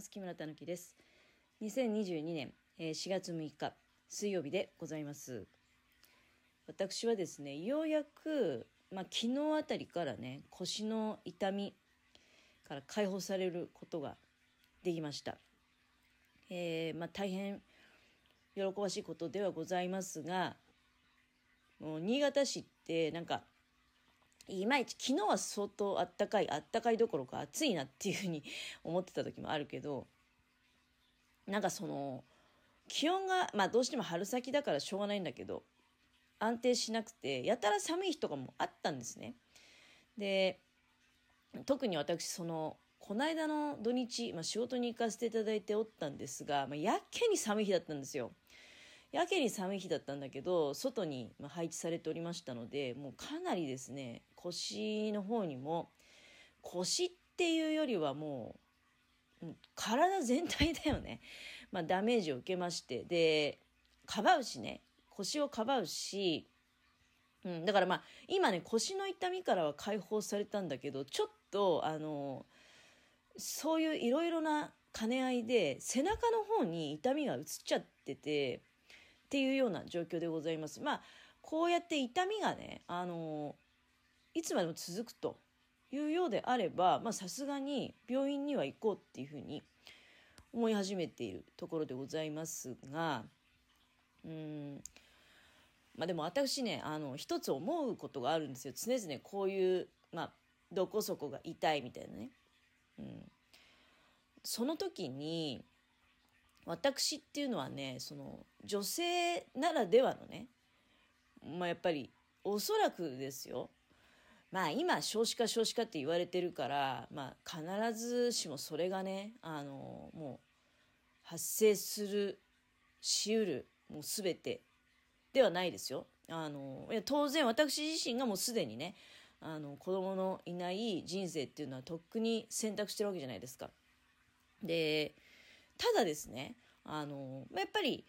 ます。木村たぬきです。2022年4月6日水曜日でございます。私はですね、ようやく、まあ、昨日あたりからね、腰の痛みから解放されることができました。えー、まあ、大変喜ばしいことではございますが、もう新潟市ってなんかいまいち昨日は相当あったかいあったかいどころか暑いなっていうふうに 思ってた時もあるけどなんかその気温がまあどうしても春先だからしょうがないんだけど安定しなくてやたら寒い日とかもあったんですね。で特に私そのこの間の土日、まあ、仕事に行かせていただいておったんですが、まあ、やけに寒い日だったんですよ。やけに寒い日だったんだけど外に配置されておりましたのでもうかなりですね腰の方にも腰っていうよりはもう体全体だよね、まあ、ダメージを受けまして。でかばうしね。腰をかばうし、うん、だからまあ今ね腰の痛みからは解放されたんだけどちょっとあのそういういろいろな兼ね合いで背中の方に痛みが移っちゃっててっていうような状況でございます。まあ、こうやって痛みがね、あのいつまでも続くというようであれば、さすがに病院には行こうっていうふうに思い始めているところでございますが、うん、まあでも私ね、あの、一つ思うことがあるんですよ。常々こういう、まあ、どこそこが痛いみたいなね。うん。その時に、私っていうのはねその女性ならではのねまあやっぱりおそらくですよまあ今少子化少子化って言われてるからまあ必ずしもそれがねあのもう発生するしうるもう全てではないですよ。あのいや当然私自身がもうすでにねあの子供のいない人生っていうのはとっくに選択してるわけじゃないですか。でただですね、あの、やっぱり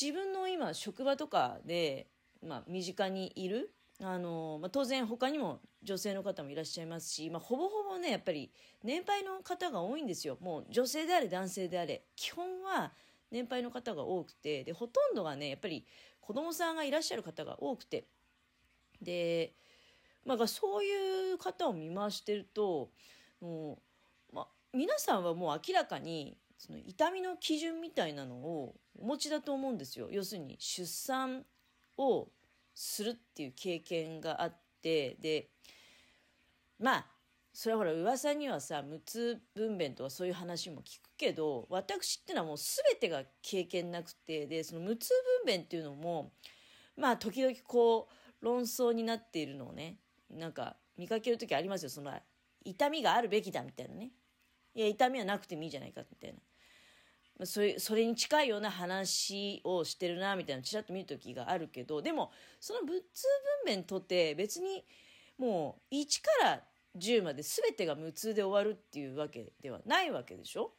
自分の今職場とかで、まあ、身近にいる、あの、まあ、当然他にも女性の方もいらっしゃいますし、まあ、ほぼほぼね、やっぱり年配の方が多いんですよ。もう女性であれ男性であれ。基本は年配の方が多くて、で、ほとんどがね、やっぱり子供さんがいらっしゃる方が多くて、で、まあ、そういう方を見回してると、もうまあ、皆さんはもう明らかにその痛みの基準みたいなのをお持ちだと思うんですよ。要するに出産をするっていう経験があってでまあそれはほら噂にはさ無痛分娩とかそういう話も聞くけど私ってのはもう全てが経験なくてでその無痛分娩っていうのもまあ時々こう論争になっているのをねなんか見かける時ありますよ。その痛みがあるべきだみたいなね。いや痛みはなくてもいいじゃないかみたいな。それそれに近いような話をしてるなみたいなちらっと見る時があるけどでもその仏通分娩とて別にもう1から10まで全てが無痛で終わるっていうわけではないわけでしょ？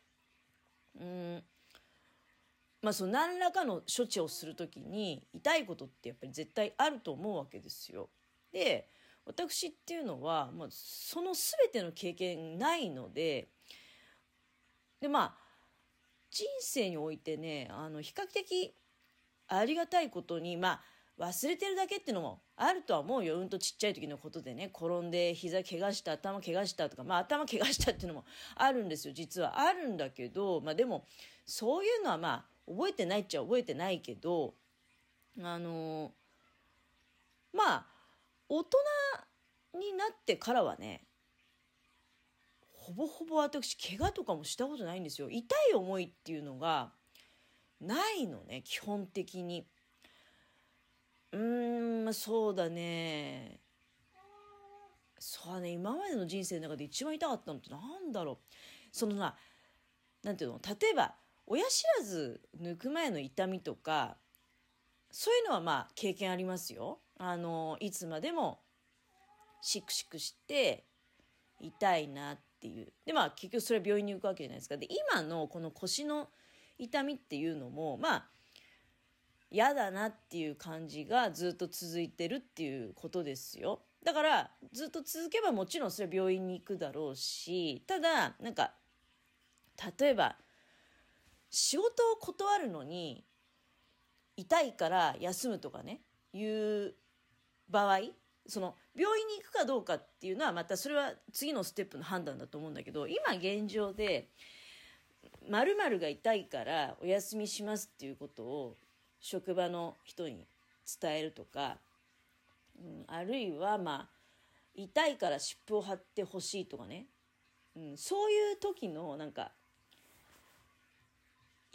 うんまあその何らかの処置をする時に痛いことってやっぱり絶対あると思うわけですよ。で私っていうのは、まあ、その全ての経験ないのででまあ人生においてね、あの、比較的ありがたいことに、まあ、忘れてるだけっていうのもあるとは思うよ。うんとちっちゃい時のことでね、転んで膝怪我した、頭怪我したとか、まあ頭怪我したっていうのもあるんですよ。実はあるんだけど、まあでも、そういうのはまあ、覚えてないっちゃ覚えてないけど、あのまあ、大人になってからはね、ほぼほぼ私怪我とかもしたことないんですよ。痛い思いっていうのがないのね基本的に。うーんそうだね。そうね。今までの人生の中で一番痛かったのってなんだろう。そのななんていうの？例えば親知らず抜く前の痛みとかそういうのはまあ経験ありますよ。あのいつまでもシクシクして痛いなっっていう。で、まあ結局それは病院に行くわけじゃないですか。で、今のこの腰の痛みっていうのも、まあ、嫌だなっていう感じがずっと続いてるっていうことですよ。だから、ずっと続けばもちろんそれは病院に行くだろうし、ただ、なんか、例えば仕事を断るのに痛いから休むとかねいう場合その病院に行くかどうかっていうのはまたそれは次のステップの判断だと思うんだけど今現状で〇〇が痛いからお休みしますっていうことを職場の人に伝えるとか、うん、あるいはまあ痛いから湿布を貼ってほしいとかね、うん、そういう時のなんか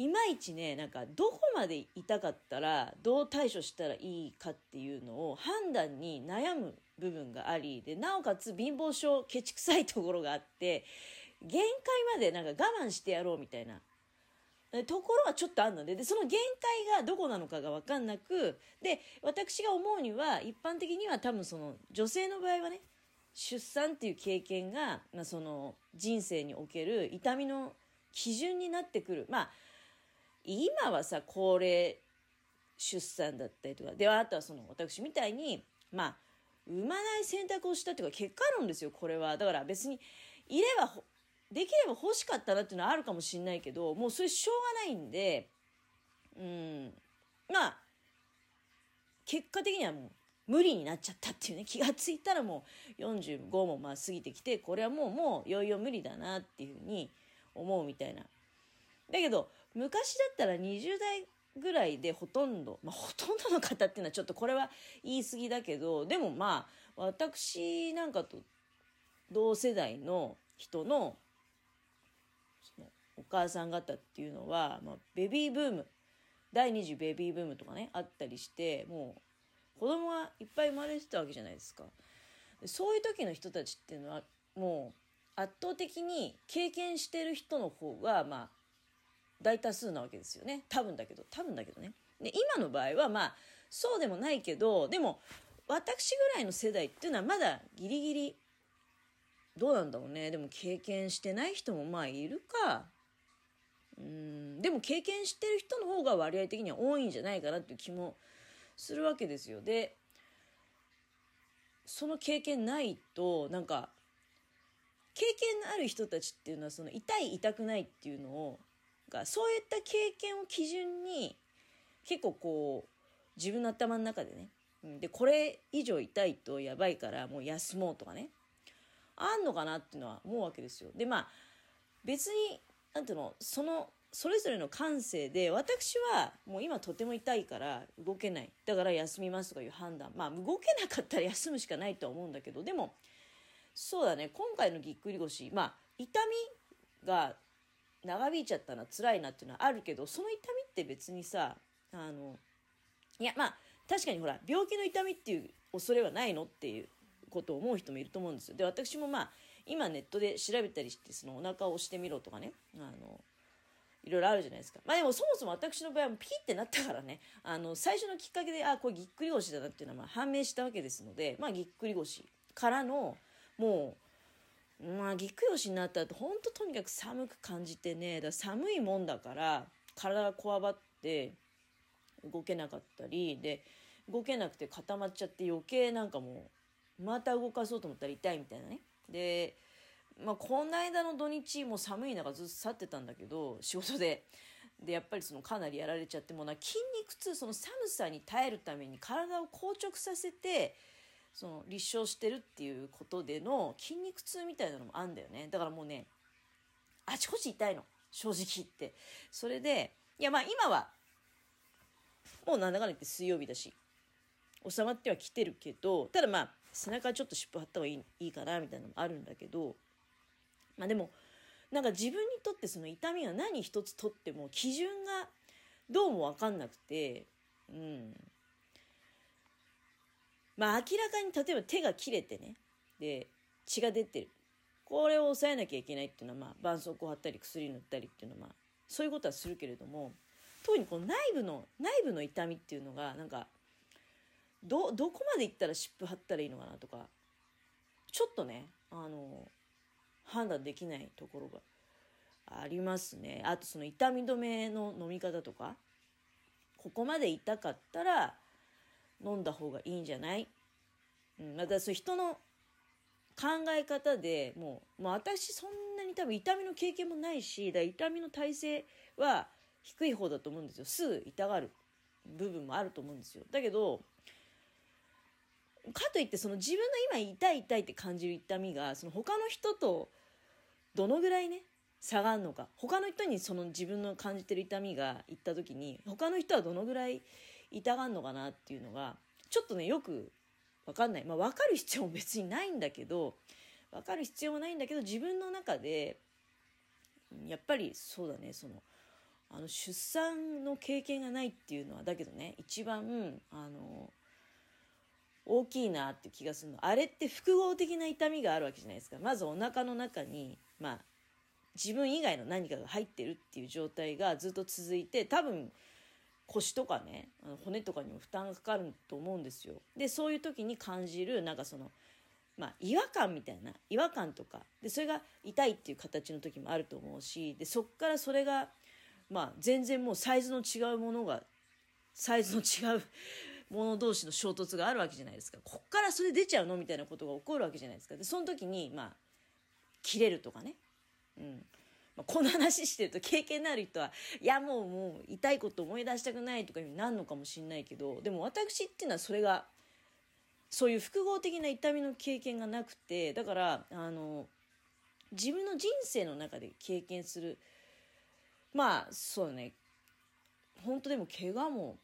いまいちねなんかどこまで痛かったらどう対処したらいいかっていうのを判断に悩む部分がありでなおかつ貧乏症ケチくさいところがあって限界までなんか我慢してやろうみたいな。ところはちょっとあるのででその限界がどこなのかが分かんなくで私が思うには一般的には多分その女性の場合はね出産っていう経験が、まあ、その人生における痛みの基準になってくる。まあ今はさ高齢出産だったりとか。ではあとはその私みたいにまあ産まない選択をしたっていうか結果論ですよこれは。だから別にいればできれば欲しかったなっていうのはあるかもしれないけどもうそれしょうがないんでうん。まあ結果的にはもう無理になっちゃったっていうね気がついたらもう45もまあ過ぎてきてこれはもうもういよいよ無理だなっていうふうに思うみたいな。だけど昔だったら20代ぐらいでほとんど、まあ、ほとんどの方っていうのはちょっとこれは言い過ぎだけどでもまあ私なんかと同世代の人のお母さん方っていうのは、まあ、ベビーブーム第2次ベビーブームとかねあったりしてもう子供がいっぱい生まれてたわけじゃないですか。そういう時の人たちっていうのはもう圧倒的に経験してる人の方がまあ大多数なわけですよね。多分だけど。多分だけどね。で今の場合はまあそうでもないけどでも私ぐらいの世代っていうのはまだギリギリどうなんだろうね。でも経験してない人もまあいるか。うん。でも経験してる人の方が割合的には多いんじゃないかなっていう気もするわけですよ。でその経験ないとなんか経験のある人たちっていうのはその痛い痛くないっていうのをがそういった経験を基準に結構こう自分の頭の中でねでこれ以上痛いとやばいからもう休もうとかねあんのかなっていうのは思うわけですよ。でまあ別になんていうのそのそれぞれの感性で私はもう今とても痛いから動けない。だから休みますとかいう判断。まあ動けなかったら休むしかないとは思うんだけどでもそうだね。今回のぎっくり腰。まあ痛みが長引いちゃったな辛いなっていうのはあるけどその痛みって別にさあのいやまあ確かにほら病気の痛みっていう恐れはないのっていうことを思う人もいると思うんですよで私もまあ今ネットで調べたりしてそのお腹を押してみろとかねあのいろいろあるじゃないですか。まあでもそもそも私の場合もピってなったからね、あの、最初のきっかけで、あ、これぎっくり腰だなっていうのはまあ判明したわけですので、まあぎっくり腰からの、もう、まあぎくり腰になった後、ほんととにかく寒く感じてね、だ寒いもんだから、体がこわばって動けなかったり、で、動けなくて固まっちゃって余計なんかもう、また動かそうと思ったら痛いみたいなね。で、まあ、この間の土日も寒い中ずっと去ってたんだけど仕事ででやっぱりそのかなりやられちゃってもな筋肉痛その寒さに耐えるために体を硬直させてその立証してるっていうことでの筋肉痛みたいなのもあんだよね。だからもうねあちこち痛いの。正直言って。それでいやまあ今はもうなんだかんだ言って水曜日だし収まってはきてるけどただまあ背中ちょっと湿布貼った方がいいいいかなみたいなのもあるんだけどまあでもなんか自分にとってその痛みが何一つとっても基準がどうも分かんなくてうん。まあ明らかに例えば手が切れてねで血が出てるこれを抑えなきゃいけないっていうのはまあ絆創膏貼ったり薬塗ったりっていうのはまあそういうことはするけれども特にこの内部の内部の痛みっていうのがなんかどどこまでいったら湿布貼ったらいいのかなとかちょっとねあの判断できないところがありますね。あとその痛み止めの飲み方とか、ここまで痛かったら飲んだ方がいいんじゃない？うん、またそう人の考え方でもう、もう私そんなに多分痛みの経験もないしだ痛みの耐性は低い方だと思うんですよ。すぐ痛がる部分もあると思うんですよ。だけどかといってその自分の今痛い痛いって感じる痛みがその他の人とどのぐらいね差があるのか。他の人にその自分の感じてる痛みがいった時に他の人はどのぐらい痛がるのかなっていうのがちょっとねよく分かんない、まあ、分かる必要も別にないんだけど分かる必要もないんだけど自分の中でやっぱりそうだねそのあの出産の経験がないっていうのはだけどね一番あの大きいなって気がするの。あれって複合的な痛みがあるわけじゃないですか。まずお腹の中にまあ自分以外の何かが入ってるっていう状態がずっと続いて多分腰とかね骨とかにも負担がかかると思うんですよ。でそういう時に感じるなんかそのまあ違和感みたいな違和感とかでそれが痛いっていう形の時もあると思うしでそっからそれがまあ全然もうサイズの違うものがサイズの違うもの同士の衝突があるわけじゃないですか。こっからそれ出ちゃうの？みたいなことが起こるわけじゃないですか。でその時にまあ切れるとかね、うん。ま、この話してると経験のある人はいやもうもう痛いこと思い出したくないとかになるのかもしれないけどでも私っていうのはそれがそういう複合的な痛みの経験がなくてだからあの自分の人生の中で経験するまあそうね本当でも怪我も、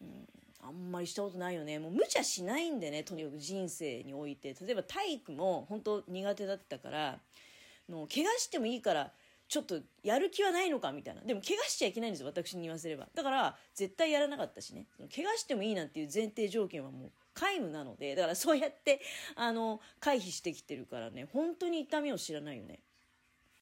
うん、あんまりしたことないよね。もう無茶しないんでねとにかく人生において。例えば体育も本当苦手だったからの怪我してもいいからちょっとやる気はないのかみたいな。でも怪我しちゃいけないんですよ私に言わせれば。だから絶対やらなかったしね。怪我してもいいなんていう前提条件はもう皆無なので。だからそうやってあの回避してきてるからね。本当に痛みを知らないよね。